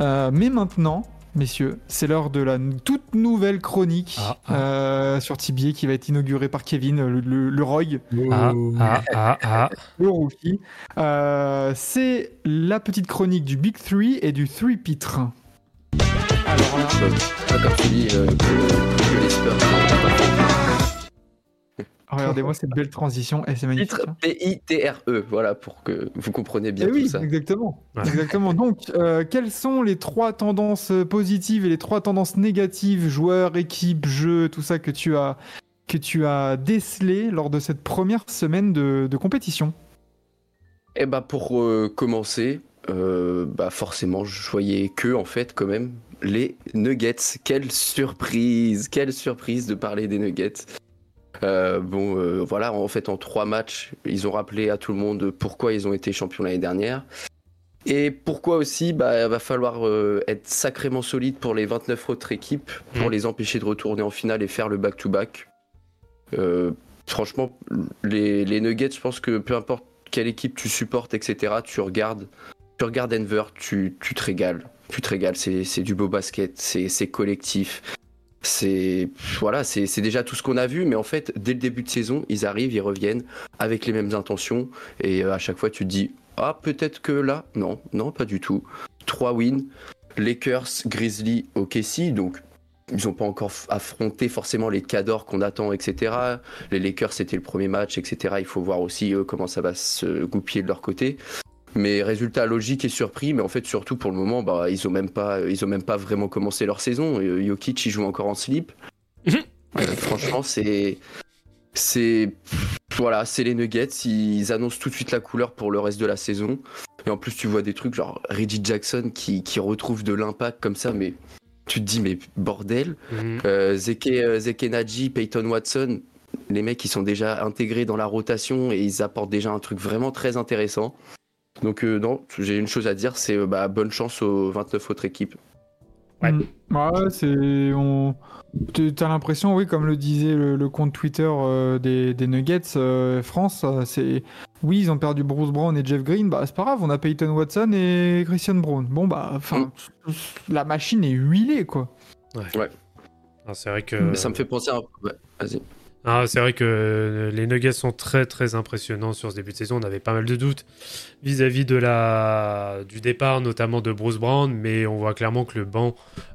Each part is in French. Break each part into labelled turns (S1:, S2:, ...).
S1: Euh, mais maintenant, messieurs, c'est l'heure de la toute nouvelle chronique
S2: Ah, ah.
S1: euh, sur Tibier qui va être inaugurée par Kevin, le, le, le Roy,
S2: Ah, ah, ah, ah.
S1: le rookie. Euh, c'est la petite chronique du Big Three et du Three Pitre. Alors là, regardez-moi cette belle transition, et c'est magnifique.
S3: Titre. P-I-T-R-E, voilà, pour que vous compreniez bien
S1: Eh
S3: tout
S1: oui,
S3: ça.
S1: exactement.
S2: Ouais.
S1: exactement. Donc, euh, quelles sont les trois tendances positives et les trois tendances négatives, joueurs, équipe, jeu, tout ça que tu as que tu as décelé lors de cette première semaine de, de compétition?
S3: Bah pour euh, commencer, euh, bah forcément je voyais que en fait quand même les Nuggets. Quelle surprise, quelle surprise de parler des Nuggets. Euh, bon euh, voilà en fait en trois matchs ils ont rappelé à tout le monde pourquoi ils ont été champions l'année dernière et pourquoi aussi bah va falloir euh, être sacrément solide pour les 29 autres équipes pour
S2: Mhm.
S3: les empêcher de retourner en finale et faire le back to back. Euh, franchement les, les Nuggets je pense que peu importe quelle équipe tu supportes, etc., tu regardes, tu regardes Denver, tu, tu te régales. Tu te régales, c'est du beau basket, c'est collectif. C'est voilà, c'est déjà tout ce qu'on a vu, mais en fait, dès le début de saison, ils arrivent, ils reviennent avec les mêmes intentions, et euh, à chaque fois, tu te dis ah peut-être que là, non, non, pas du tout. Trois wins, Lakers, Grizzlies, OKC, donc ils n'ont pas encore affronté forcément les cadors qu'on attend, etc. Les Lakers, c'était le premier match, etc. Il faut voir aussi euh, comment ça va se goupiller de leur côté. Mais résultat logique et surpris, mais en fait surtout pour le moment, bah, ils ont même pas, ils ont même pas vraiment commencé leur saison. Euh, Jokic, il joue encore en slip.
S2: Mhm.
S3: Euh, franchement, c'est, c'est, voilà, c'est les Nuggets. Ils annoncent tout de suite la couleur pour le reste de la saison. Et en plus, tu vois des trucs genre Reggie Jackson qui, qui retrouve de l'impact comme ça, mais tu te dis mais bordel.
S2: Mhm.
S3: Euh, Zeke, Zeke Naji, Peyton Watson, les mecs ils sont déjà intégrés dans la rotation et ils apportent déjà un truc vraiment très intéressant. Donc euh, non, j'ai une chose à dire, c'est euh, bah, bonne chance aux 29 autres équipes.
S2: Ouais.
S1: Mm. Ouais, c'est. On... tu- T'as l'impression, oui, comme le disait le, le compte Twitter euh, des, des Nuggets euh, France, c'est. Oui, ils ont perdu Bruce Brown et Jeff Green, bah c'est pas grave, on a Peyton Watson et Christian Brown. Bon, bah, enfin, la machine est huilée, quoi.
S2: Ah, c'est vrai que
S3: Mais ça me fait penser à... ouais, vas-y.
S2: Ah, c'est vrai que euh, les Nuggets sont très très impressionnants sur ce début de saison. On avait pas mal de doutes vis-à-vis de la du départ, notamment de Bruce Brown, mais on voit clairement que le banc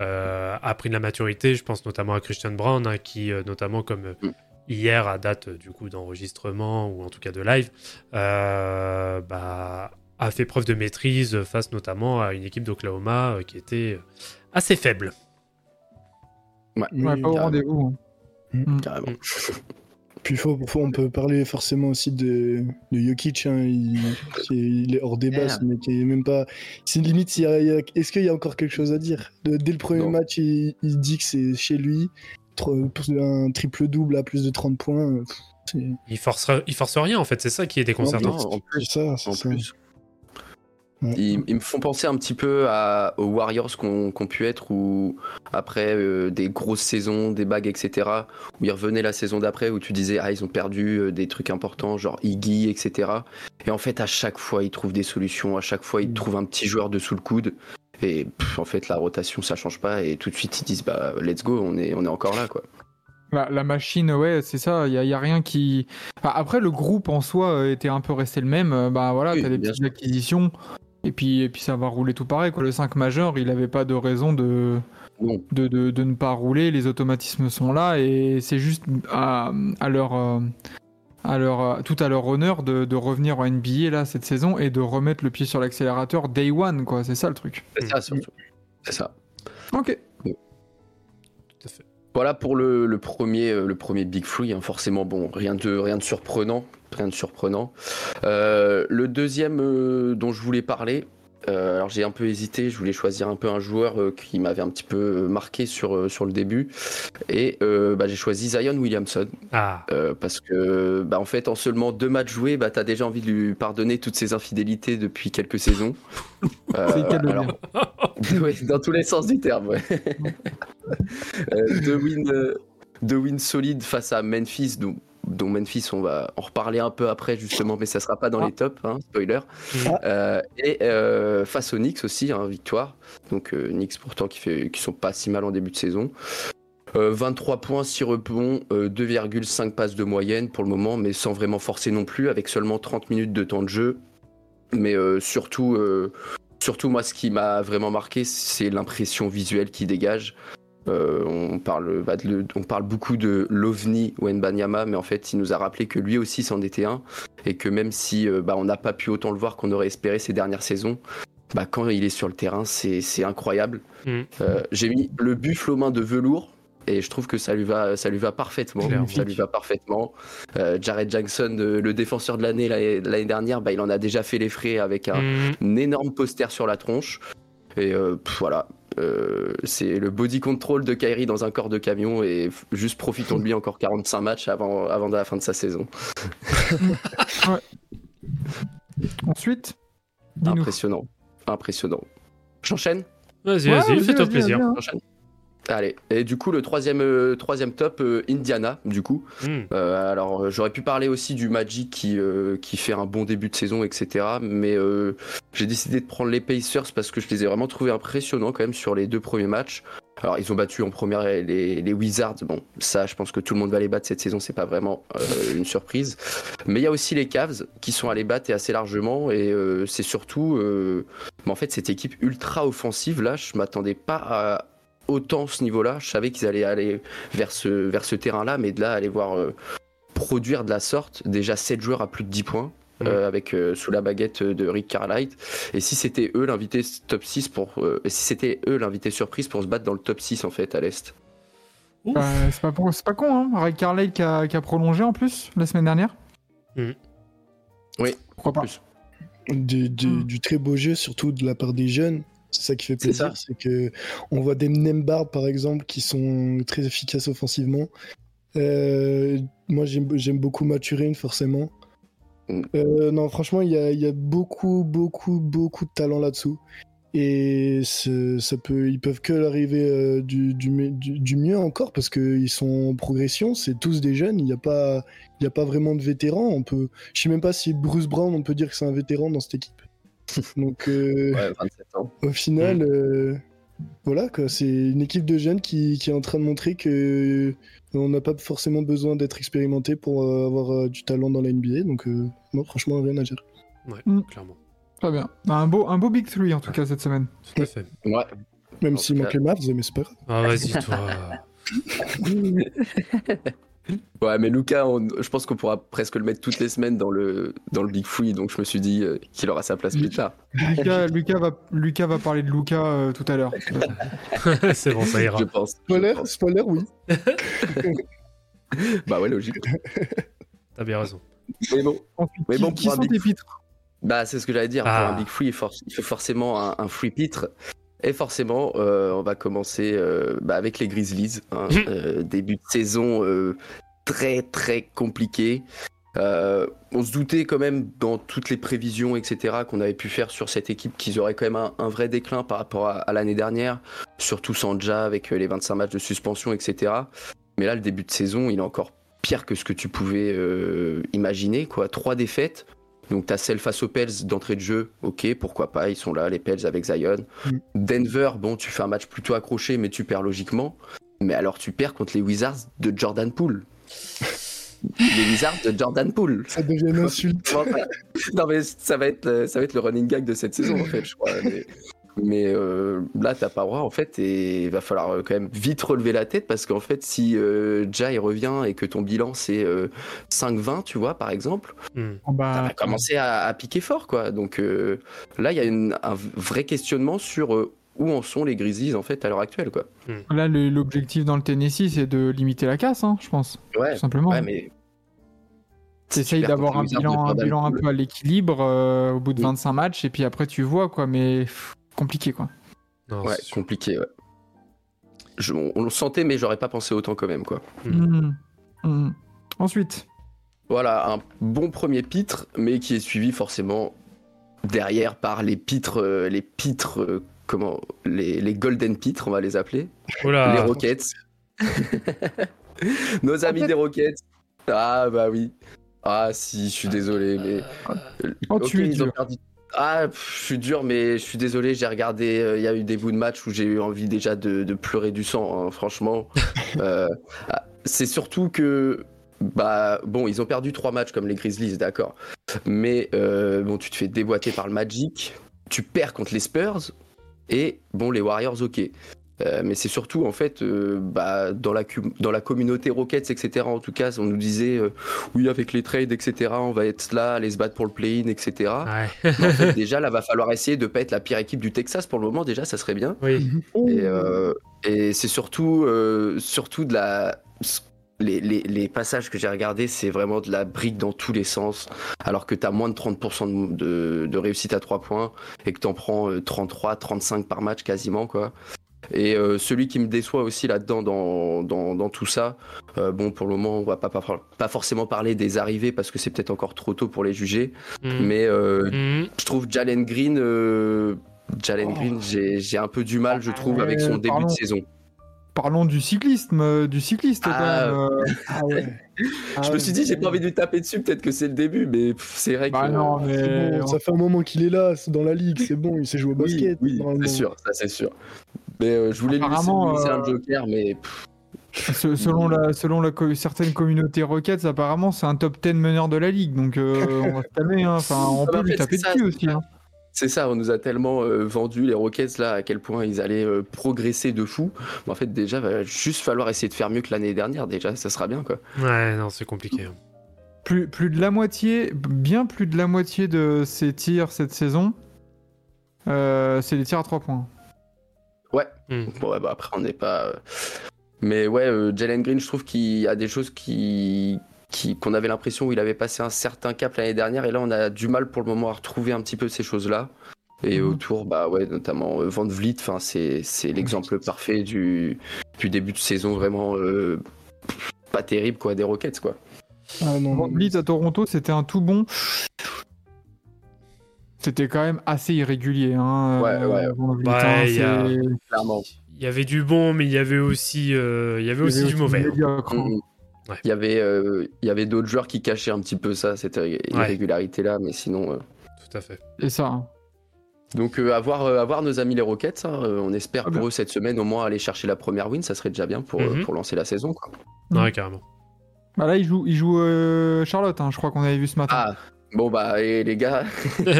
S2: euh, a pris de la maturité. Je pense notamment à Christian Brown, hein, qui euh, notamment comme
S3: Mm.
S2: hier à date du coup d'enregistrement ou en tout cas de live, euh, bah, a fait preuve de maîtrise face notamment à une équipe d'Oklahoma euh, qui était assez faible.
S3: Ouais,
S1: Ouais, pas au rendez-vous. hein.
S3: Carrément.
S4: Puis faut, faut- on peut parler forcément aussi de, de Jokic, hein, il, est hors débat,
S3: Merde.
S4: ce mec est même pas. C'est limite, est-ce qu'il y a encore quelque chose à dire? De- Dès le premier
S3: Non.
S4: match, il, il dit que c'est chez lui, un triple double à plus de 30 points.
S2: Il force, il force rien en fait, c'est ça qui est déconcertant.
S3: Non, en plus,
S4: ça,
S3: en
S4: ça.
S3: plus. Ils, ils me font penser un petit peu à, aux Warriors qu'on qu'on pu être où après euh, des grosses saisons, des bagues, etc. Où ils revenaient la saison d'après où tu disais ah ils ont perdu euh, des trucs importants genre Iggy, etc. Et en fait à chaque fois ils trouvent des solutions, à chaque fois ils
S4: Mm.
S3: trouvent un petit joueur dessous le coude. Et pff, en fait la rotation ça change pas et tout de suite ils disent bah let's go on est on est encore là quoi.
S1: La, la machine, ouais, c'est ça. Il y, a- y a rien qui. Enfin, après, le groupe en soi euh, était un peu resté le même. Bah voilà,
S3: Oui,
S1: t'as des petites acquisitions. Et puis, et puis ça va rouler tout pareil. Quoi. Le 5 majeur, il avait pas de raison de, de, de, de ne pas rouler. Les automatismes sont là. Et c'est juste à, à leur. euh, À leur, euh, tout à leur honneur de, de revenir en NBA là cette saison et de remettre le pied sur l'accélérateur day one quoi c'est ça le truc.
S3: C'est ça surtout. C'est ça.
S1: Ok.
S2: Tout à fait.
S3: Voilà pour le, le premier, euh, le premier Big Free. hein. Forcément, bon, rien de, rien de surprenant. Rien de surprenant. Euh, le deuxième euh, dont je voulais parler, Euh, alors j'ai un peu hésité, je voulais choisir un peu un joueur euh, qui m'avait un petit peu euh, marqué sur, sur le début. Et bah, j'ai choisi Zion Williamson.
S2: Ah.
S3: parce que bah, en fait, en seulement deux matchs joués, bah, tu as déjà envie de lui pardonner toutes ses infidélités depuis quelques saisons.
S1: alors...
S3: dans tous les sens du terme. Ouais. deux, wins, deux wins solides face à Memphis, donc dont Memphis, on va en reparler un peu après justement, mais ça sera pas dans les tops, hein, spoiler. Euh, et euh, face aux Knicks aussi, hein, victoire. Donc euh, Knicks pourtant qui, fait, qui sont pas si mal en début de saison. 23 points, 6 rebonds, 2,5 passes de moyenne pour le moment, mais sans vraiment forcer non plus, avec seulement 30 minutes de temps de jeu. Mais surtout, surtout moi, ce qui m'a vraiment marqué, c'est l'impression visuelle qui dégage. Euh, on, parle, bah, on parle beaucoup de l'OVNI Wenbanyama, mais en fait, il nous a rappelé que lui aussi c'en était un, et que même si euh, bah, on n'a pas pu autant le voir qu'on aurait espéré ces dernières saisons, bah, quand il est sur le terrain, c'est incroyable. Mm. Euh, j'ai mis le buffle aux mains de velours, et je trouve que ça lui va, ça lui va parfaitement. Ça lui va parfaitement. Jared Jackson, le défenseur de l'année l'année dernière, bah, il en a déjà fait les frais avec un, mm. énorme poster sur la tronche. Et voilà, euh, c'est le body control de Kyrie dans un corps de camion et juste profitons de lui encore 45 matchs avant, avant la fin de sa saison.
S1: Ensuite
S3: Impressionnant. Impressionnant. J'enchaîne?
S2: Vas-y, vas-y, fais-toi plaisir.
S3: Allez, et du coup, le troisième, euh, troisième top, euh, Indiana, du coup. Hmm. Euh, alors, j'aurais pu parler aussi du Magic qui, qui fait un bon début de saison, etc. Mais j'ai décidé de prendre les Pacers parce que je les ai vraiment trouvés impressionnants quand même sur les deux premiers matchs. Alors, ils ont battu en première les, les Wizards. Bon, ça, je pense que tout le monde va les battre cette saison, c'est pas vraiment une surprise. Mais il y a aussi les Cavs qui sont allés battre et assez largement. Et c'est surtout, mais en fait, cette équipe ultra offensive, là, je m'attendais pas à autant ce niveau-là. Je savais qu'ils allaient aller vers ce, vers ce terrain-là, mais de là, aller voir euh, produire de la sorte, déjà 7 joueurs à plus de 10 points. Euh, avec euh, sous la baguette de Rick Carlisle. Et si c'était eux l'invité top 6 pour si c'était eux l'invité surprise pour se battre dans le top 6 en fait à l'est?
S1: Bah, c'est pas, pas, con hein. Rick Carlisle qui a, qui a, prolongé en plus la semaine dernière.
S3: Mmh. oui
S1: pourquoi pas.
S4: du, du, du, très beau jeu surtout de la part des jeunes c'est ça qui fait plaisir, c'est que on voit des Nembard par exemple qui sont très efficaces offensivement. Euh, moi j'aime beaucoup Maturine forcément. Mm. Euh, non franchement il y a, y a, beaucoup beaucoup beaucoup de talent là-dessous et ça peut ils peuvent que l'arriver euh, du, du, du, mieux encore parce qu'ils sont en progression c'est tous des jeunes il n'y a pas il a pas vraiment de vétérans on peut je sais même pas si Bruce Brown on peut dire que c'est un vétéran dans cette équipe donc, euh, au final, mm. euh, voilà, c'est une équipe de jeunes qui, est en train de montrer que euh, on n'a pas forcément besoin d'être expérimenté pour avoir du talent dans la NBA. Donc, non, franchement, rien à dire.
S2: Ouais, mm. clairement.
S1: Très bien. Bah, un beau, un beau Big 3 en tout cas cette semaine.
S2: Tout à fait.
S3: Ouais.
S4: Même s'il manque les Mavs, mais c'est pas grave.
S2: Ah, vas-y, toi.
S3: Ouais, mais Lucas, je pense qu'on pourra presque le mettre toutes les semaines dans le, dans le Big Free, donc je me suis dit euh, qu'il aura sa place plus tard.
S1: Lucas, Lucas, va, Lucas va parler de Lucas euh, tout à l'heure.
S2: C'est bon, ça ira.
S3: Je pense.
S4: Spoiler, spoiler oui.
S3: bah ouais, logique.
S2: T'as bien raison.
S3: Mais bon,
S1: mais bon qui, sont tes pitres
S3: Bah, c'est ce que j'allais dire. Pour un ah. Big Free, il faut forcément un, un free pitre. Et forcément, euh, on va commencer euh, bah, avec les Grizzlies. Hein. Mmh. Euh, début de saison très très compliqué. on se doutait quand même dans toutes les prévisions, etc., qu'on avait pu faire sur cette équipe qu'ils auraient quand même un, vrai déclin par rapport à, l'année dernière, surtout Sanja avec les 25 matchs de suspension, etc. Mais là, le début de saison, il est encore pire que ce que tu pouvais imaginer. Quoi. Trois défaites, donc, tu as celle face aux Pels d'entrée de jeu, ok, pourquoi pas, ils sont là, les Pels avec Zion. Mm. Denver, bon, tu fais un match plutôt accroché, mais tu perds logiquement. Mais alors, tu perds contre les Wizards de Jordan Poole. les Wizards de Jordan Poole.
S4: Ça devient une insulte.
S3: non, mais ça va, être, ça va être le running gag de cette saison, en fait, je crois. Mais euh, là, t'as pas le droit en fait, et il va falloir euh, quand même vite relever la tête parce qu'en fait, si euh, Jai revient et que ton bilan c'est 5-20, tu vois, par exemple,
S2: hmm.
S1: oh, bah,
S3: ça va commencer à, piquer fort, quoi. Donc là, il y a un vrai questionnement sur où en sont les Grizzlies en fait à l'heure actuelle, quoi.
S1: Hmm. Là, l'objectif dans le Tennessee, c'est de limiter la casse, hein, je pense.
S3: Ouais,
S1: tout simplement.
S3: Ouais, mais
S1: T'essayes d'avoir un bilan, un bilan un peu à l'équilibre euh, au bout de 25 matchs et puis après tu vois quoi, mais compliqué quoi.
S3: ouais, compliqué, ouais. on, le sentait, mais j'aurais pas pensé autant quand même quoi.
S1: Hmm. Hmm. Ensuite.
S3: Voilà, un bon premier pitre, mais qui est suivi forcément derrière par les pitres, euh, les pitres, euh, comment, les, les, golden pitres, on va les appeler. Les Rockets. Nos amis des Rockets. Ah bah oui. Ah si, je suis désolé, mais.
S1: Oh, tu es dur.
S3: Ah, je suis dur, mais je suis désolé. J'ai regardé. Euh, il y a eu des bouts de match où j'ai eu envie déjà de, pleurer du sang. Hein, franchement, euh, ah, c'est surtout que. Bah bon, ils ont perdu trois matchs comme les Grizzlies, d'accord. Mais euh, bon, tu te fais déboîter par le Magic, tu perds contre les Spurs et bon, les Warriors, ok. Euh, mais c'est surtout en fait euh, bah, dans, la, dans la communauté Rockets, etc. En tout cas, on nous disait euh, oui, avec les trades, etc., on va être là, aller se battre pour le play-in, etc. en fait, déjà, là, va falloir essayer de pas être la pire équipe du Texas pour le moment. Déjà, ça serait bien.
S2: Oui.
S3: Et, et c'est surtout, surtout de la. Les, les, les, passages que j'ai regardés, c'est vraiment de la brique dans tous les sens. Alors que tu as moins de 30% de, de, réussite à 3 points et que tu en prends 33, 35 par match quasiment. quoi. Et euh, celui qui me déçoit aussi là-dedans, dans, dans, tout ça, euh, bon, pour le moment, on va pas, pas, forcément parler des arrivées parce que c'est peut-être encore trop tôt pour les juger. Mhm. Mais euh, mhm. je trouve Jalen Green, Jalen oh. Green, j'ai un peu du mal, je trouve, avec son début de saison.
S1: Parlons du cyclisme, du cycliste ah.
S3: Ah je me suis dit, j'ai pas envie de lui taper dessus, peut-être que c'est le début, mais c'est vrai
S1: bah que. Non, mais...
S4: ça fait un moment qu'il est là, dans la ligue, c'est bon, il sait jouer au basket.
S3: Oui, c'est sûr, ça c'est sûr. Mais euh, je voulais lui laisser, un euh, joker, mais.
S1: selon la, selon la certaines communautés Rockets, apparemment, c'est un top 10 meneur de la ligue. Donc, euh, on va se calmer. Hein. Enfin, on peut lui taper dessus aussi. Hein.
S3: C'est ça, on nous a tellement vendu les Rockets là à quel point ils allaient progresser de fou. en fait, déjà, va juste falloir essayer de faire mieux que l'année dernière. Déjà, ça sera bien quoi.
S2: Ouais, non, c'est compliqué. Hein.
S1: Plus, plus de la moitié, bien plus de la moitié de ces tirs cette saison, c'est des tirs à 3 points.
S3: Ouais. Bon, bah, après, on n'est pas. Euh, mais ouais, euh, Jalen Green, je trouve qu'il y a des choses qui qu'on avait l'impression où il avait passé un certain cap l'année dernière et là on a du mal pour le moment à retrouver un petit peu ces choses là et hmm. autour bah ouais notamment euh, Van Vliet enfin c'est l'exemple parfait du, du début de saison vraiment pas terrible quoi des Rockets quoi
S1: ah, non, Van Vliet à Toronto c'était un tout bon c'était quand même assez irrégulier. Hein,
S3: ouais, ouais.
S2: Euh, il, y a... il y avait du bon, mais il y avait aussi, euh, il y avait aussi du mauvais. Hein.
S3: Mm, mm. Il y avait, euh, il y avait d'autres joueurs qui cachaient un petit peu ça, cette irrégularité-là, mais sinon.
S2: Tout à fait.
S1: Et ça. Hein.
S3: Donc, avoir, nos amis les Rockets, on espère ah, pour eux cette semaine au moins aller chercher la première win, ça serait déjà bien pour, mhm. pour lancer la saison. Quoi.
S2: Ouais, carrément.
S1: Bah là, il joue, il joue Charlotte, je crois qu'on avait vu ce matin.
S3: Ah, Bon bah et les gars.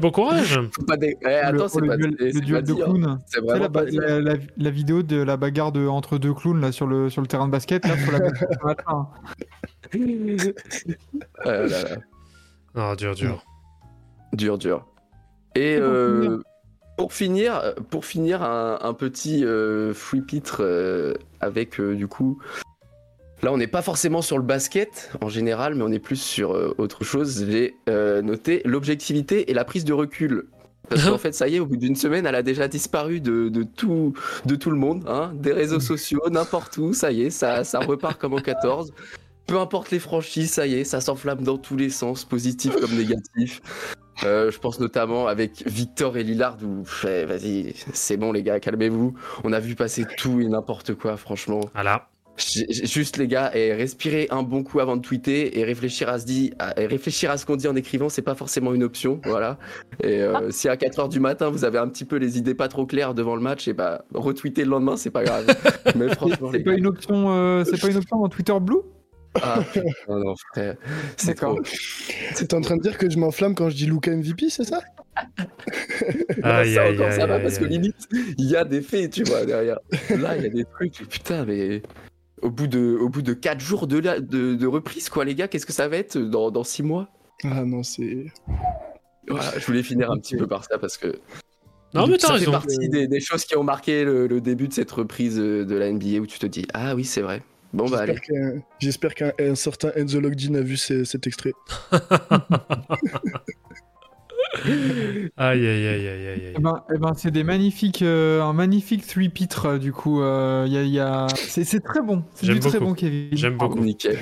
S2: bon courage.
S3: pas eh, attends, c'est pas
S1: le, le duel de clowns. C'est vraiment la, la, vidéo de la bagarre de, entre deux clowns là sur le sur le terrain de basket là faut la mettre matin.
S3: ah, là, là.
S2: Oh, dur dur.
S3: Dur dur. Et euh, pour finir, pour finir un, un petit euh, free pitre euh, avec euh, du coup Là, on n'est pas forcément sur le basket en général, mais on est plus sur euh, autre chose. J'ai euh, noté l'objectivité et la prise de recul. Parce qu'en fait, ça y est, au bout d'une semaine, elle a déjà disparu de, tout, de tout le monde, hein, des réseaux sociaux, n'importe où. Ça y est, ça, ça repart comme en 14. Peu importe les franchises, ça y est, ça s'enflamme dans tous les sens, positif comme négatif. Euh, je pense notamment avec Victor et Lillard où, vas-y, c'est bon les gars, calmez-vous. On a vu passer tout et n'importe quoi, franchement.
S2: Voilà.
S3: Juste les gars, et respirer un bon coup avant de tweeter et réfléchir à ce, dit, réfléchir à ce qu'on dit en écrivant, c'est pas forcément une option, voilà. Et euh, ah. si à 4 heures du matin vous avez un petit peu les idées pas trop claires devant le match, et bah retweeter le lendemain, c'est pas grave.
S1: Mais franchement, c'est pas une option, euh, c'est pas une option dans Twitter Blue?
S3: Ah, non, non, frère. C'est trop.
S4: C'est en train de dire que je m'enflamme quand je dis Luca MVP, c'est ça?
S3: Ah, ça, encore, ça va parce que limite, il y a des faits, tu vois, derrière. Là, il y a des trucs, putain, mais au bout de, au bout de 4 jours de, de, de reprise, quoi, les gars, qu'est-ce que ça va être dans, dans 6 mois?
S4: Ah non, c'est.
S3: Voilà, je voulais finir un petit peu par ça parce que.
S2: Non, mais
S3: ça fait partie des, des, choses qui ont marqué le, début de cette reprise de la NBA où tu te dis Ah oui, c'est vrai. Bon, bah allez.
S4: J'espère qu'un certain Enzo Logdin a vu cet extrait.
S2: aïe, aïe, aïe, aïe, aïe.
S1: Eh ben, eh ben c'est des magnifiques, euh, un magnifique three pitre du coup. Euh, y a, y a... C'est très bon. C'est du très bon, Kevin.
S2: J'aime beaucoup.
S3: Nickel.